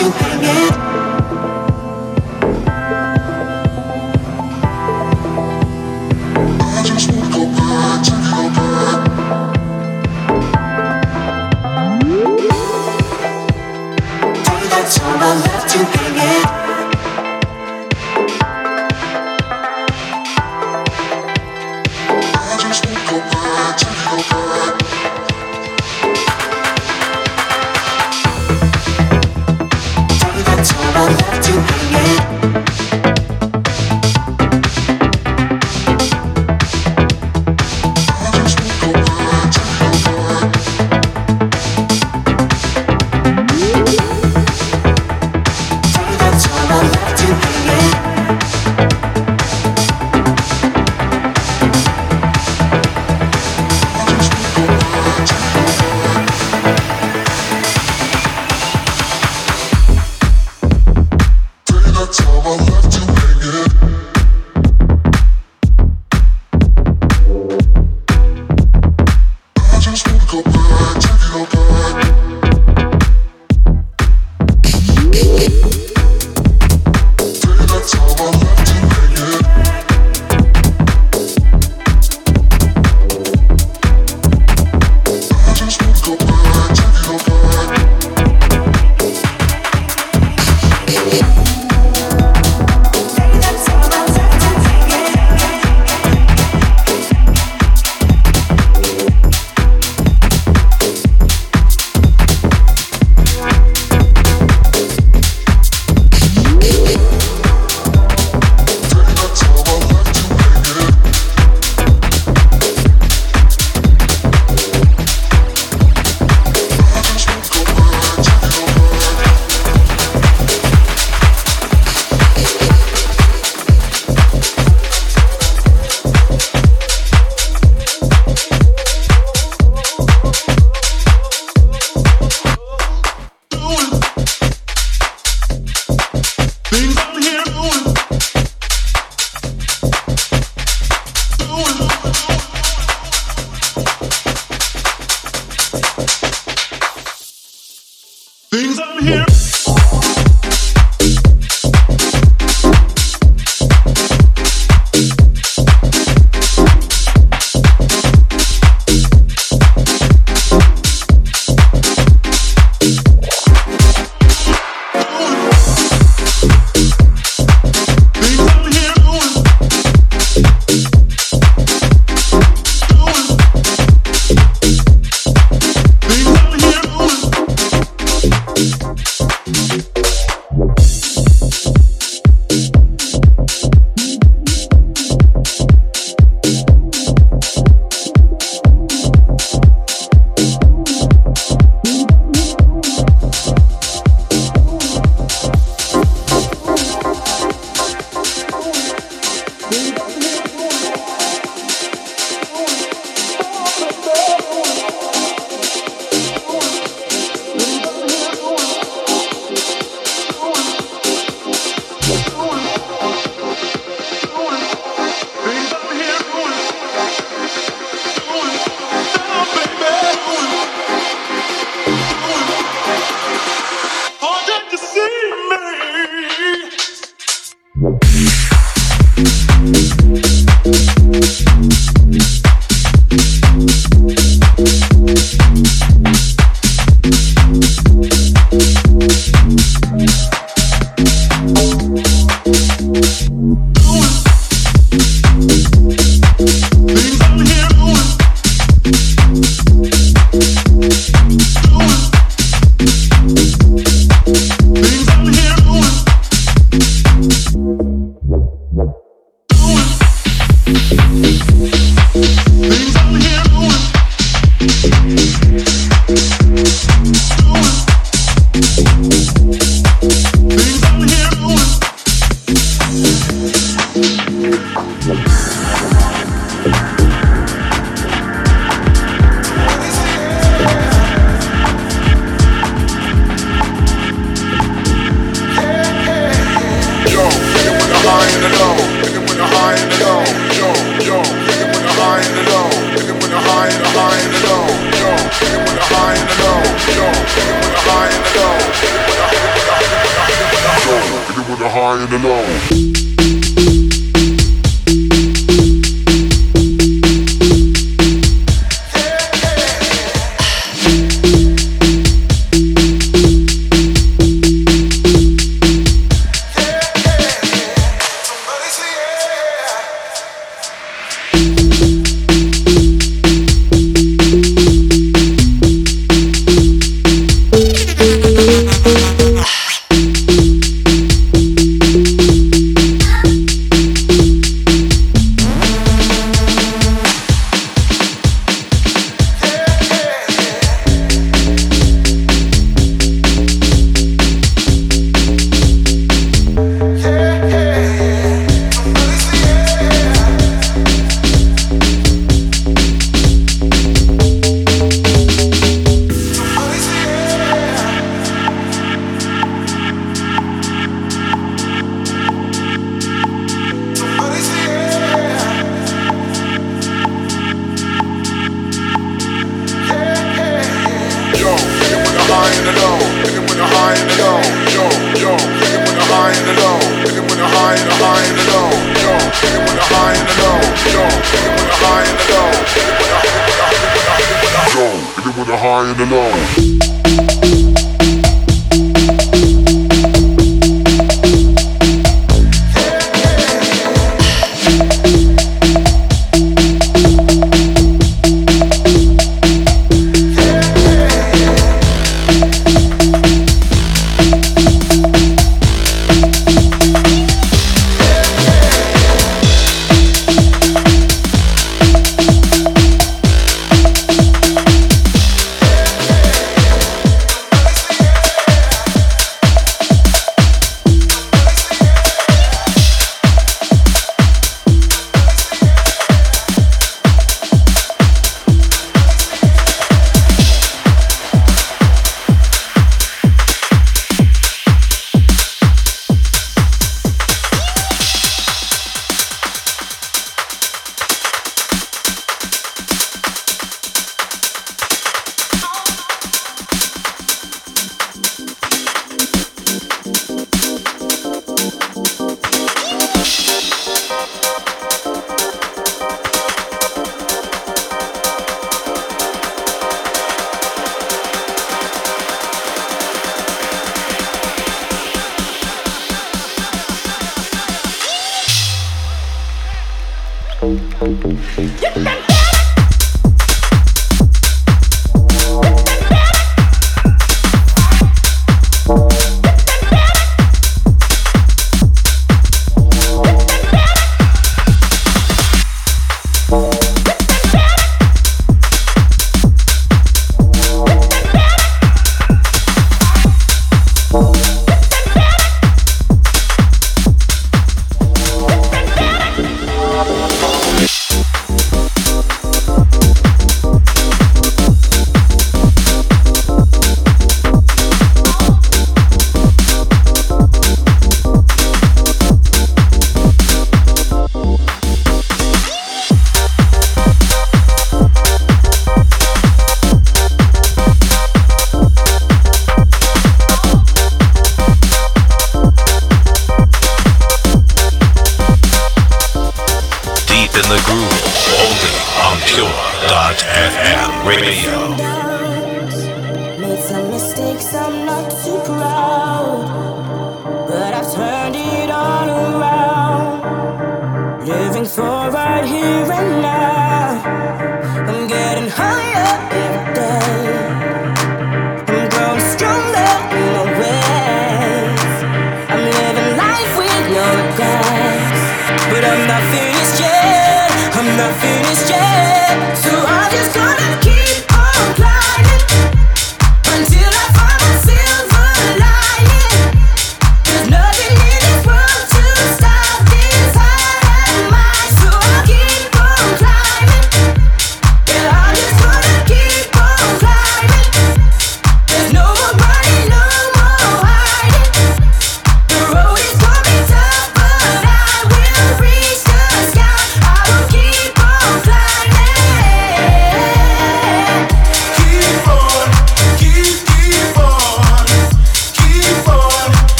high and the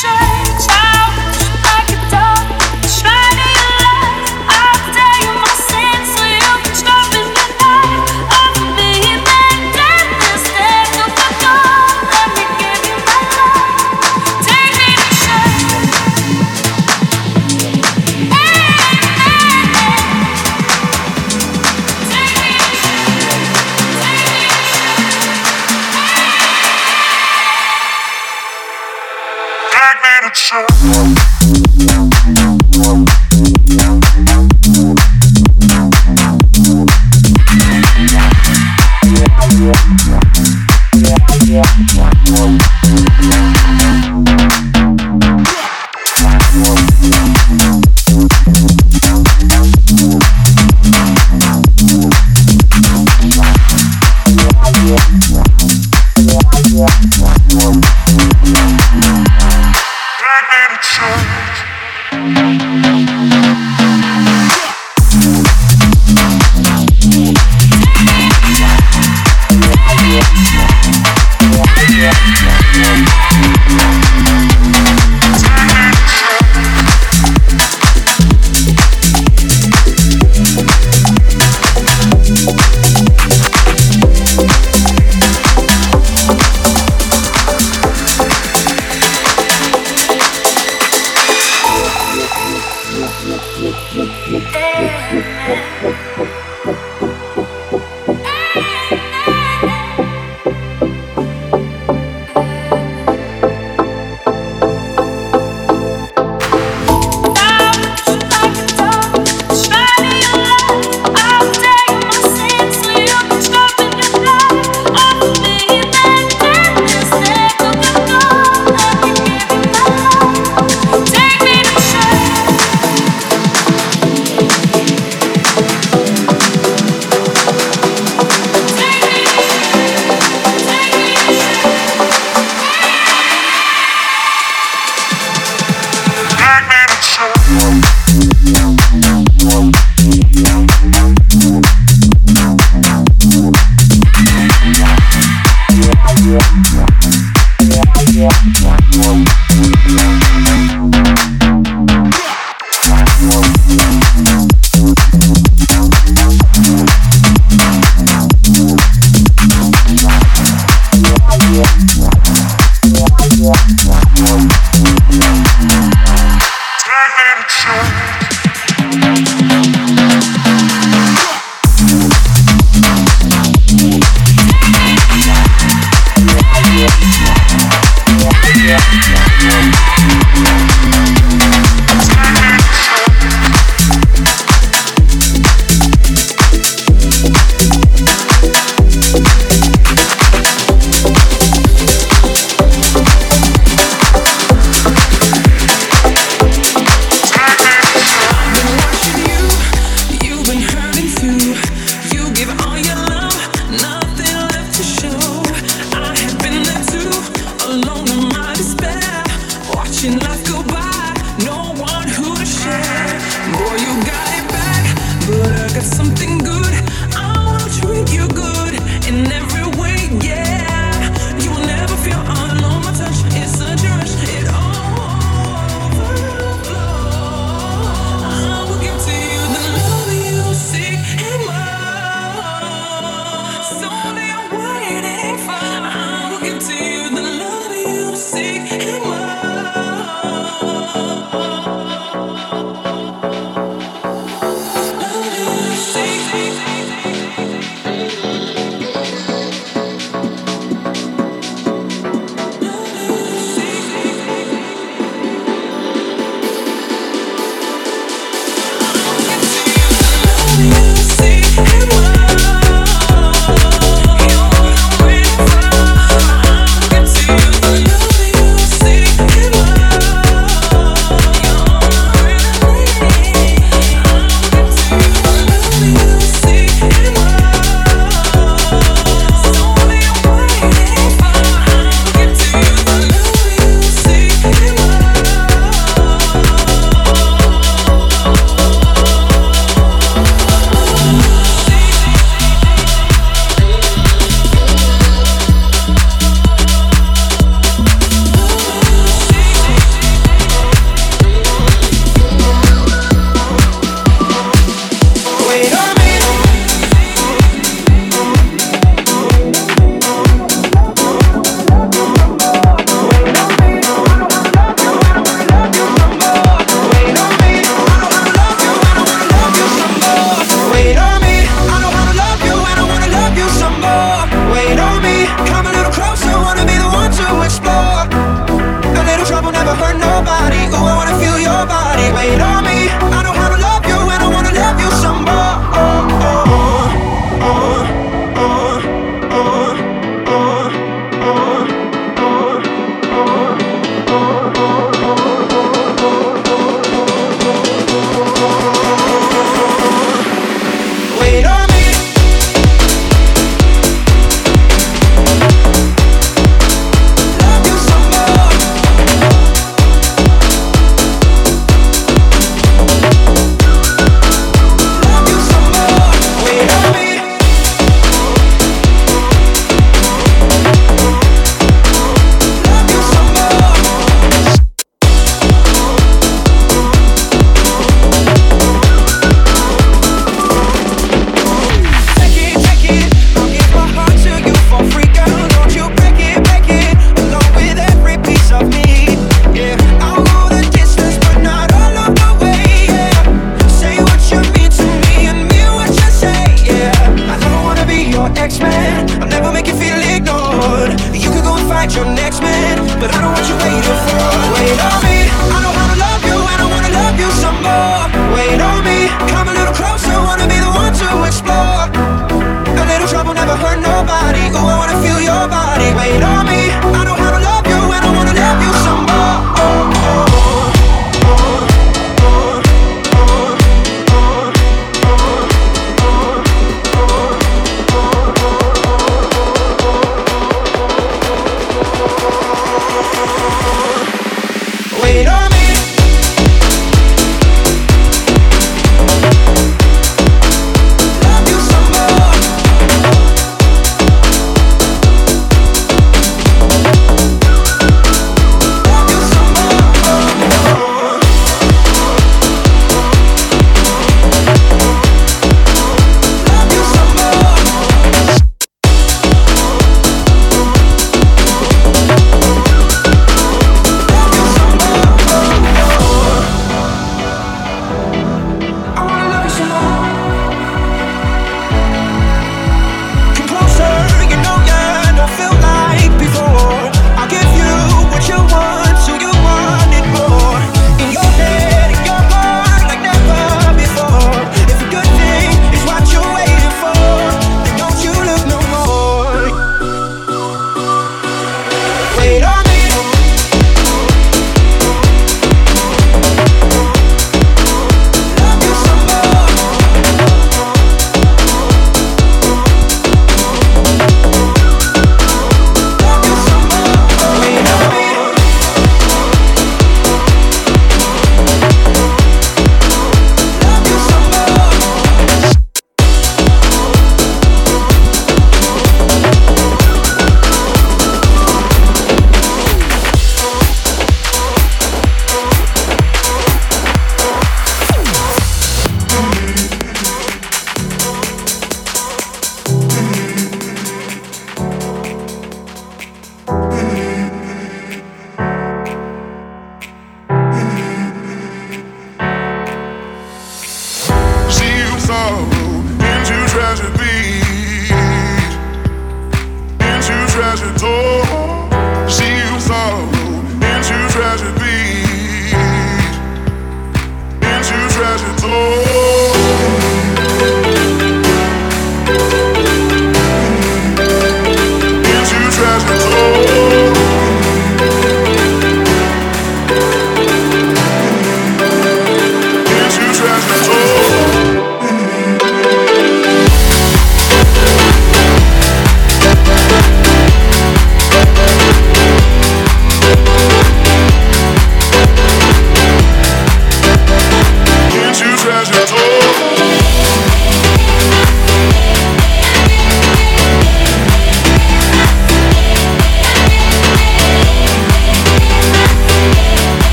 change. Take me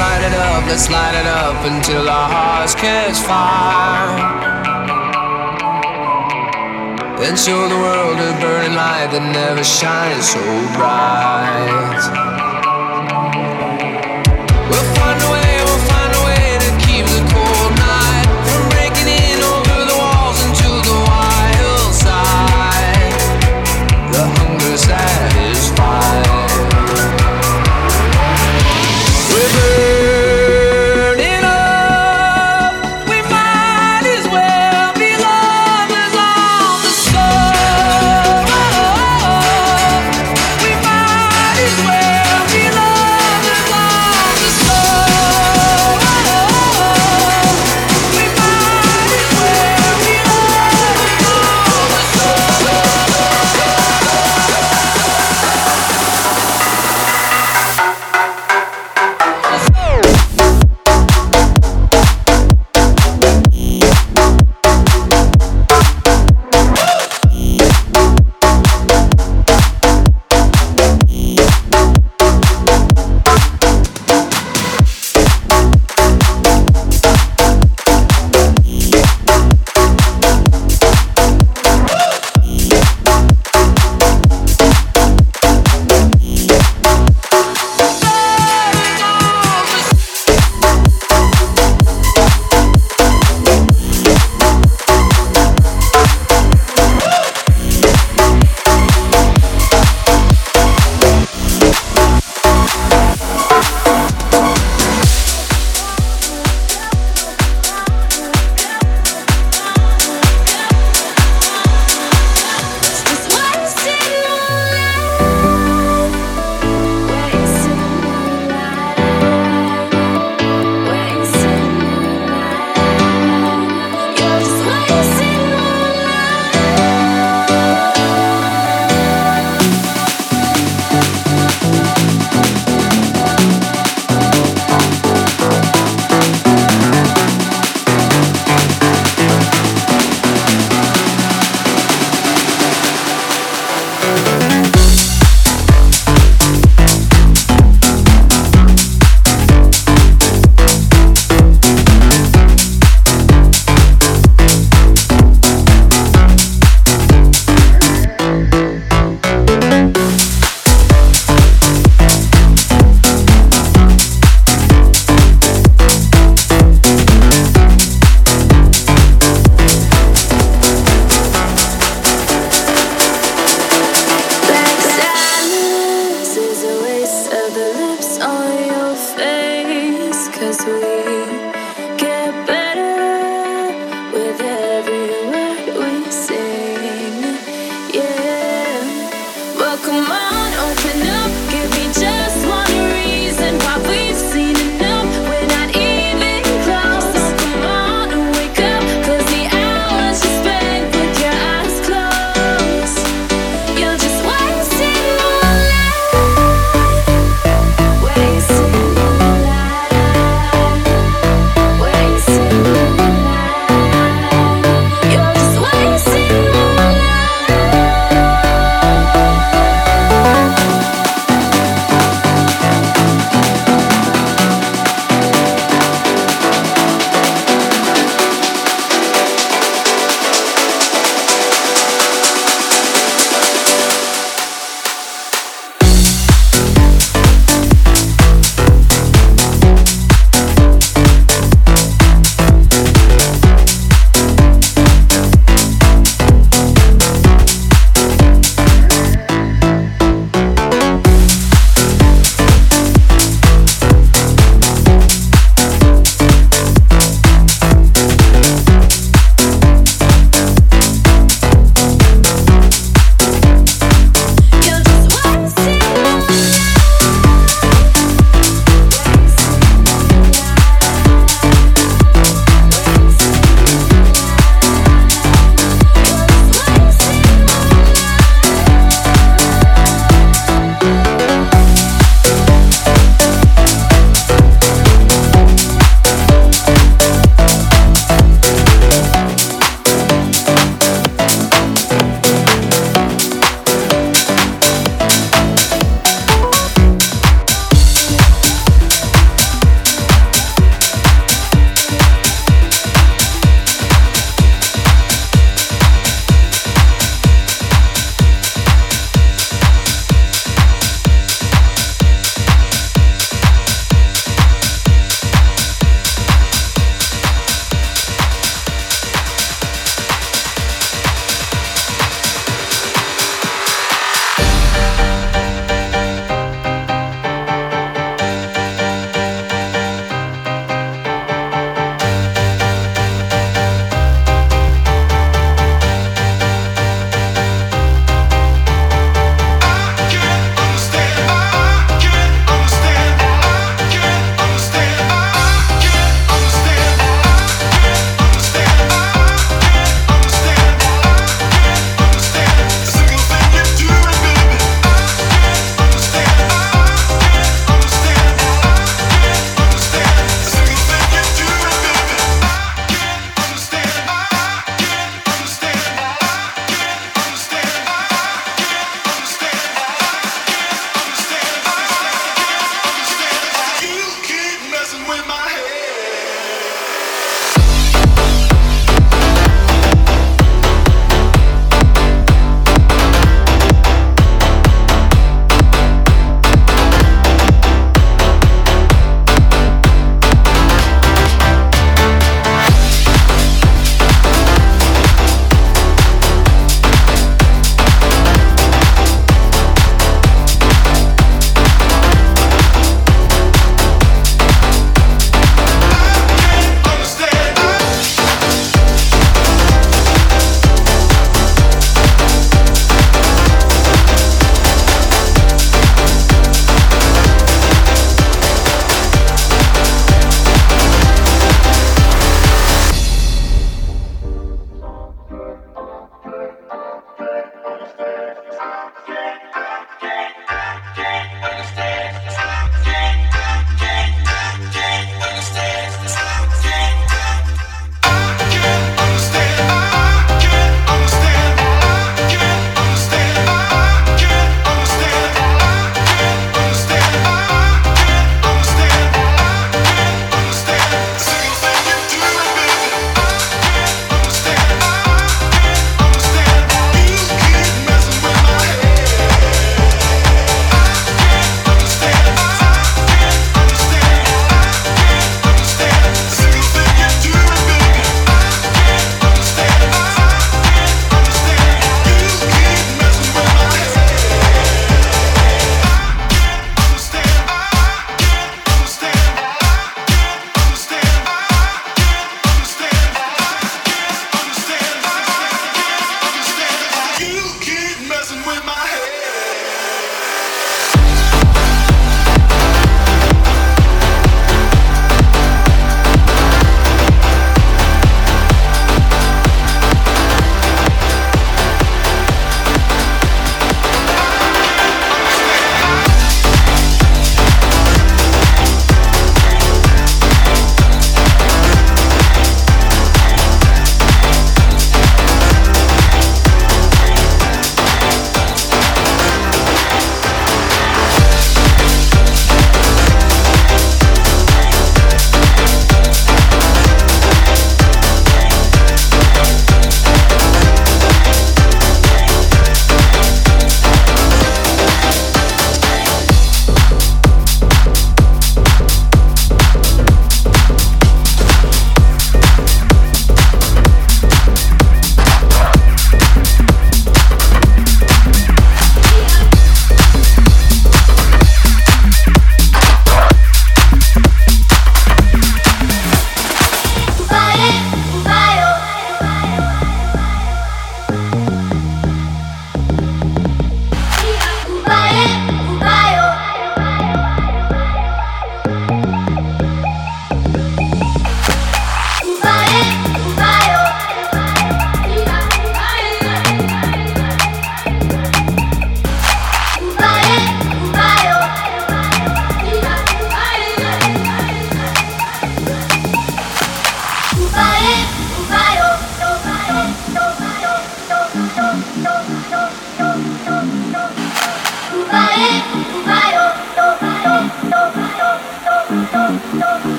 light it up, let's light it up until our hearts catch fire. And show the world a burning light that never shines so bright.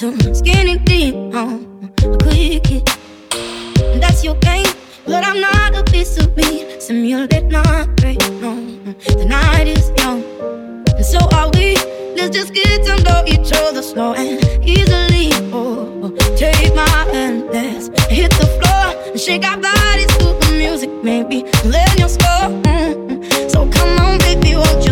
to skinny deep, on Oh, quick it. That's your game, but I'm not a piece of meat. Simulate not great, no. The night is young, and so are we. Let's just get to know each other slow and easily. Oh, oh. take my hand, let's hit the floor and shake our bodies to the music. Maybe let your score. Mm-hmm. So come on, baby, won't you?